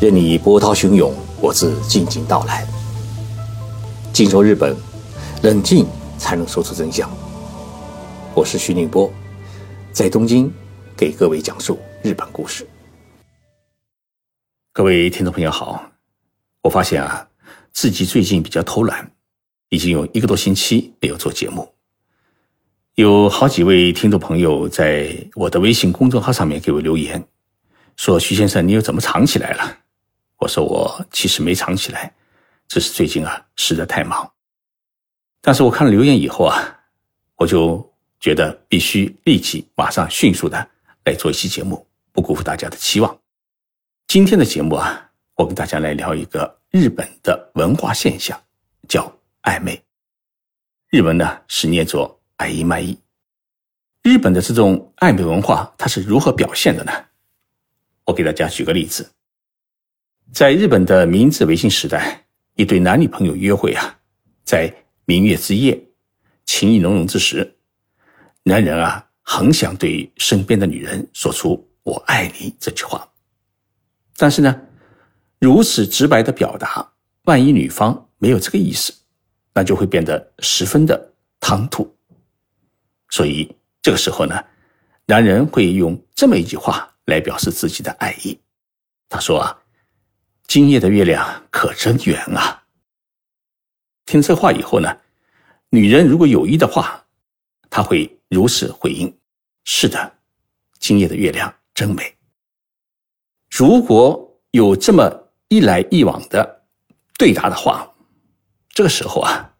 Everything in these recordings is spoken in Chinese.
任你波涛汹涌，我自静静到来。静说日本，冷静才能说出真相。我是徐宁波，在东京给各位讲述日本故事。各位听众朋友好，我发现啊，自己最近比较偷懒，已经有一个多星期没有做节目。有好几位听众朋友在我的微信公众号上面给我留言，说徐先生，你又怎么藏起来了？我说我其实没藏起来，只是最近啊实在太忙。但是我看了留言以后啊，我就觉得必须立即马上迅速的来做一期节目，不辜负大家的期望。今天的节目啊，我跟大家来聊一个日本的文化现象，叫暧昧。日文呢是念作“爱意卖意”。日本的这种暧昧文化，它是如何表现的呢？我给大家举个例子。在日本的明治维新时代，一对男女朋友约会啊，在明月之夜，情意浓浓之时，男人啊，很想对身边的女人说出“我爱你”这句话。但是呢，如此直白的表达，万一女方没有这个意思，那就会变得十分的唐突。所以这个时候呢，男人会用这么一句话来表示自己的爱意。他说啊。今夜的月亮可真圆啊！听这话以后呢，女人如果有意的话，她会如此回应：“是的，今夜的月亮真美。”如果有这么一来一往的对答的话，这个时候啊，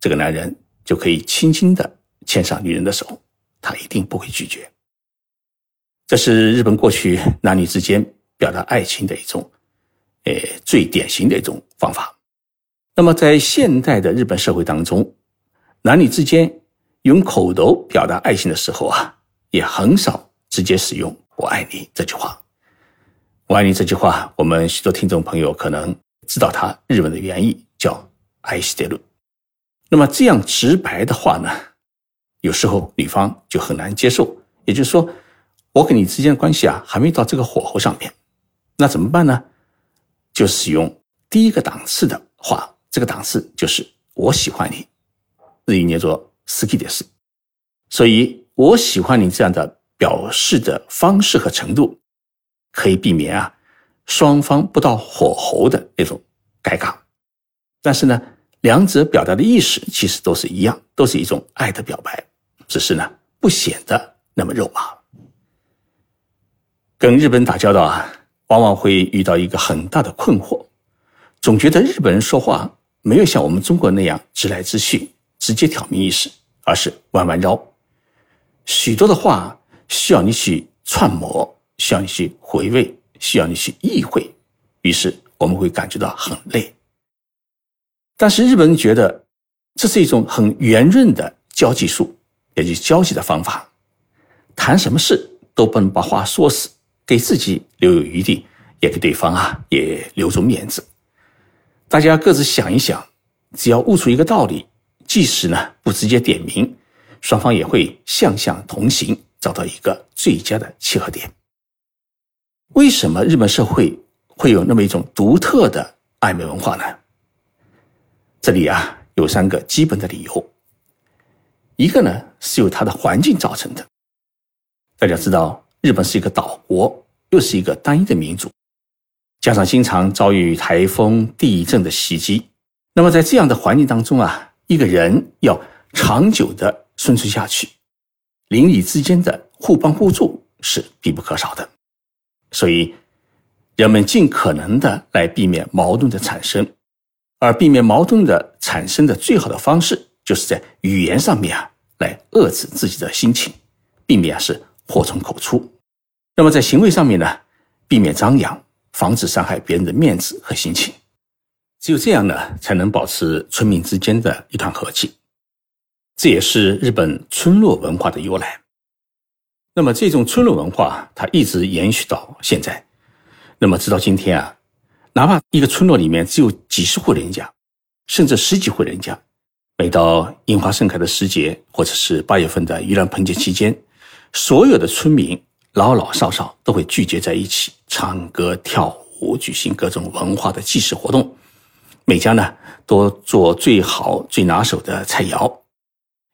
这个男人就可以轻轻的牵上女人的手，他一定不会拒绝。这是日本过去男女之间表达爱情的一种。呃，最典型的一种方法。那么，在现代的日本社会当中，男女之间用口头表达爱情的时候啊，也很少直接使用“我爱你”这句话。“我爱你”这句话，我们许多听众朋友可能知道它日文的原意叫“爱してる”。那么这样直白的话呢，有时候女方就很难接受。也就是说，我跟你之间的关系啊，还没到这个火候上面，那怎么办呢？ 就使用第一个档次的话，这个档次就是我喜欢你，日语念作“好きです”。所以，我喜欢你这样的表示的方式和程度，可以避免啊双方不到火候的那种尴尬。但是呢，两者表达的意思其实都是一样，都是一种爱的表白，只是呢不显得那么肉麻。跟日本打交道啊。 往往会遇到一个很大的困惑，总觉得日本人说话没有像我们中国那样直来直去、直接挑明意思，而是弯弯绕。许多的话需要你去揣摩，需要你去回味，需要你去意会，于是我们会感觉到很累。但是日本人觉得这是一种很圆润的交际术，也就是交际的方法，谈什么事都不能把话说死。给自己留有余地，也给对方啊也留足面子。大家各自想一想，只要悟出一个道理，即使呢不直接点名，双方也会向向同行，找到一个最佳的契合点。为什么日本社会会有那么一种独特的暧昧文化呢？这里啊有三个基本的理由。一个呢是由它的环境造成的。大家知道。日本是一个岛国，又是一个单一的民族，加上经常遭遇台风、地震的袭击，那么在这样的环境当中啊，一个人要长久的生存下去，邻里之间的互帮互助是必不可少的。所以，人们尽可能的来避免矛盾的产生，而避免矛盾的产生的最好的方式，就是在语言上面啊来遏制自己的心情，避免是祸从口出。那么在行为上面呢，避免张扬，防止伤害别人的面子和心情，只有这样呢，才能保持村民之间的一团和气。这也是日本村落文化的由来。那么这种村落文化，它一直延续到现在。那么直到今天啊，哪怕一个村落里面只有几十户人家，甚至十几户人家，每到樱花盛开的时节，或者是八月份的盂兰盆节期间，所有的村民。老老少少都会聚集在一起，唱歌跳舞举行各种文化的祭祀活动，每家呢都做最好最拿手的菜肴，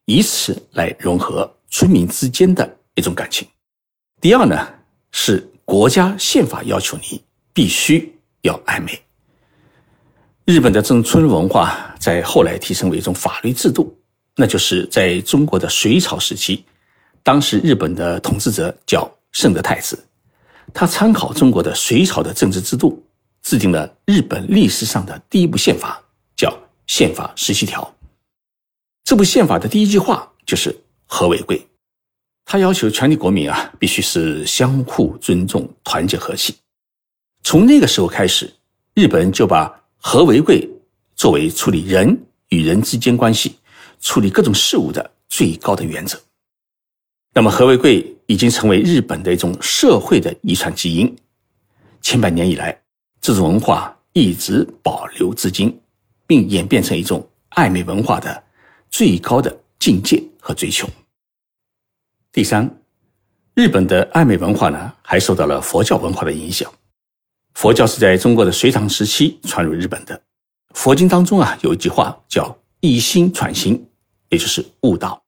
以此来融合村民之间的一种感情。第二呢，是国家宪法要求你必须要爱美。日本的这种村文化在后来提升为一种法律制度，那就是在中国的隋朝时期，当时日本的统治者叫圣德太子，他参考中国的隋朝的政治制度，制定了日本历史上的第一部宪法，叫《宪法十七条》。这部宪法的第一句话就是“和为贵”，他要求全体国民啊，必须是相互尊重、团结和气。从那个时候开始，日本就把和为贵作为处理人与人之间关系、处理各种事物的最高的原则。那么，和为贵已经成为日本的一种社会的遗传基因。千百年以来，这种文化一直保留至今，并演变成一种爱美文化的最高的境界和追求。第三，日本的爱美文化呢，还受到了佛教文化的影响。佛教是在中国的隋唐时期传入日本的。佛经当中啊，有一句话叫“一心传心”，也就是悟道。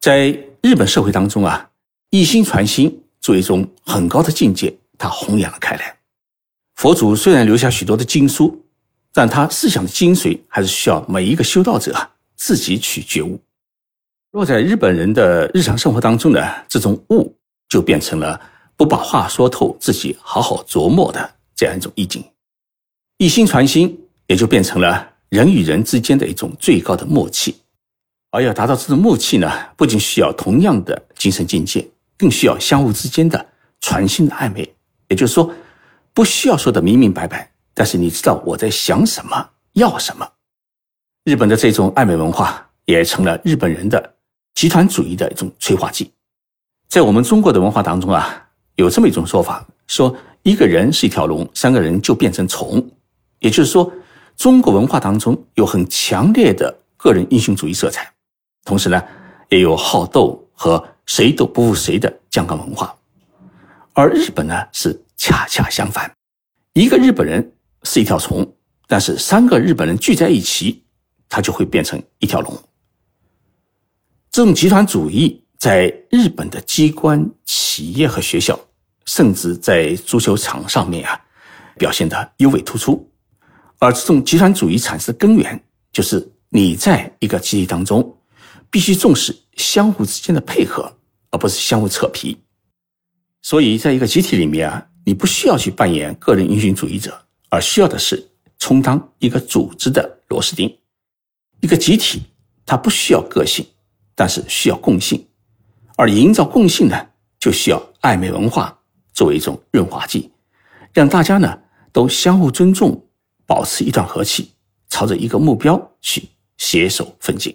在日本社会当中啊，“一心传心”作为一种很高的境界，它弘扬了开来。佛祖虽然留下许多的经书，但他思想的精髓还是需要每一个修道者自己去觉悟。落在日本人的日常生活当中呢，这种悟就变成了。不把话说透，自己好好琢磨的这样一种意境，一心传心，也就变成了人与人之间的一种最高的默契。而要达到这种默契呢，不仅需要同样的精神境界，更需要相互之间的传心的暧昧。也就是说，不需要说的明明白白，但是你知道我在想什么，要什么。日本的这种暧昧文化，也成了日本人的集团主义的一种催化剂。在我们中国的文化当中啊。有这么一种说法，说一个人是一条龙，三个人就变成虫。也就是说，中国文化当中有很强烈的个人英雄主义色彩，同时呢，也有好斗和谁都不服谁的酱缸文化。而日本呢是恰恰相反，一个日本人是一条虫，但是三个日本人聚在一起，他就会变成一条龙。这种集团主义在日本的机关、企业和学校。甚至在足球场上面啊，表现的尤为突出。而这种集团主义产生的根源，就是你在一个集体当中，必须重视相互之间的配合，而不是相互扯皮。所以，在一个集体里面啊，你不需要去扮演个人英雄主义者，而需要的是充当一个组织的螺丝钉。一个集体它不需要个性，但是需要共性，而营造共性呢，就需要暧昧文化。作为一种润滑剂，让大家呢都相互尊重，保持一段和气，朝着一个目标去携手奋进。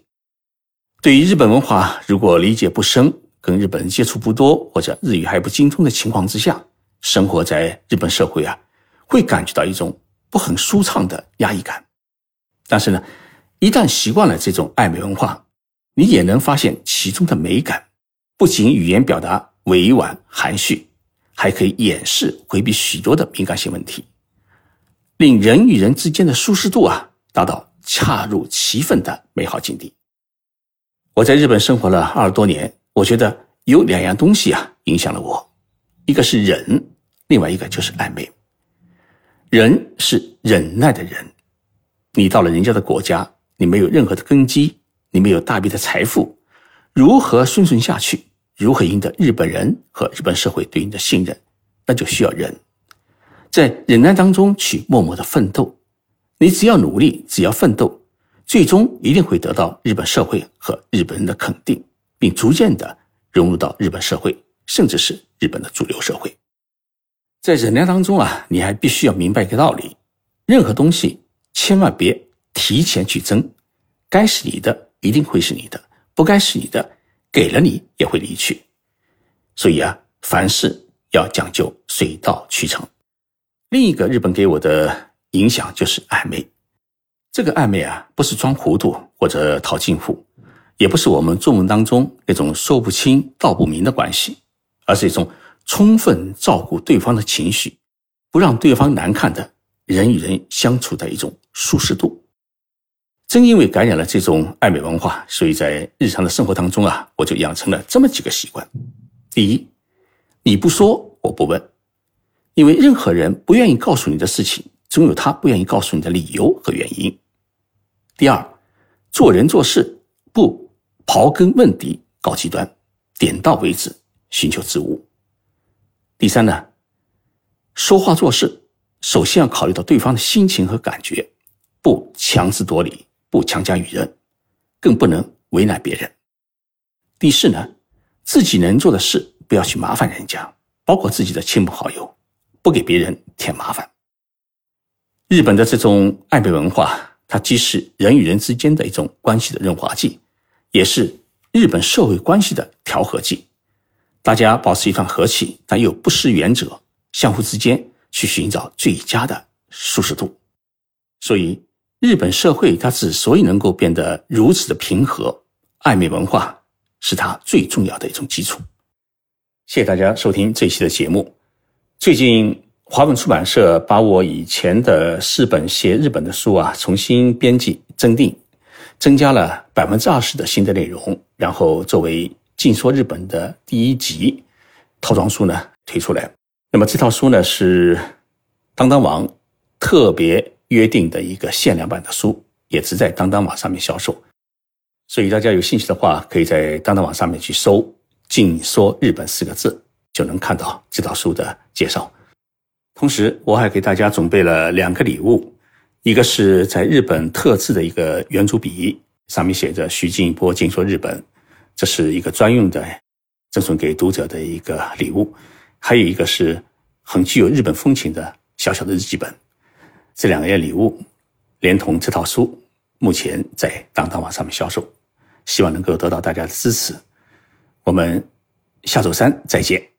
对于日本文化，如果理解不深，跟日本人接触不多，或者日语还不精通的情况之下，生活在日本社会啊，会感觉到一种不很舒畅的压抑感。但是呢，一旦习惯了这种暧昧文化，你也能发现其中的美感，不仅语言表达委婉含蓄。还可以掩饰、回避许多的敏感性问题，令人与人之间的舒适度啊达到恰如其分的美好境地。我在日本生活了二十多年，我觉得有两样东西啊影响了我，一个是忍，另外一个就是暧昧。忍是忍耐的忍，你到了人家的国家，你没有任何的根基，你没有大笔的财富，如何生存下去？如何赢得日本人和日本社会对你的信任？那就需要忍，在忍耐当中去默默的奋斗。你只要努力，只要奋斗，最终一定会得到日本社会和日本人的肯定，并逐渐的融入到日本社会，甚至是日本的主流社会。在忍耐当中啊，你还必须要明白一个道理：任何东西千万别提前去争，该是你的一定会是你的，不该是你的。给了你也会离去，所以啊，凡事要讲究水到渠成。另一个日本给我的影响就是暧昧，这个暧昧啊，不是装糊涂或者套近乎，也不是我们中文当中那种说不清道不明的关系，而是一种充分照顾对方的情绪，不让对方难看的人与人相处的一种舒适度。正因为感染了这种暧昧文化，所以在日常的生活当中啊，我就养成了这么几个习惯：第一，你不说我不问，因为任何人不愿意告诉你的事情，总有他不愿意告诉你的理由和原因；第二，做人做事不刨根问底搞极端，点到为止寻求自悟；第三呢，说话做事首先要考虑到对方的心情和感觉，不强词夺理。不强加于人，更不能为难别人。第四呢，自己能做的事不要去麻烦人家，包括自己的亲朋好友，不给别人添麻烦。日本的这种暧昧文化，它既是人与人之间的一种关系的润滑剂，也是日本社会关系的调和剂。大家保持一段和气，但又不失原则，相互之间去寻找最佳的舒适度。所以。日本社会它之所以能够变得如此的平和，暧昧文化是它最重要的一种基础。谢谢大家收听这期的节目。最近华文出版社把我以前的四本写日本的书啊重新编辑增订，增加了百分之二十的新的内容，然后作为《尽说日本》的第一集套装书呢推出来。那么这套书呢是当当网特别。约定的一个限量版的书，也只在当当网上面销售，所以大家有兴趣的话，可以在当当网上面去搜“静说日本”四个字，就能看到这套书的介绍。同时，我还给大家准备了两个礼物，一个是在日本特制的一个圆珠笔，上面写着“徐静波静说日本”，这是一个专用的赠送给读者的一个礼物；还有一个是很具有日本风情的小小的日记本。这两样礼物，连同这套书，目前在当当网上面销售，希望能够得到大家的支持。我们下周三再见。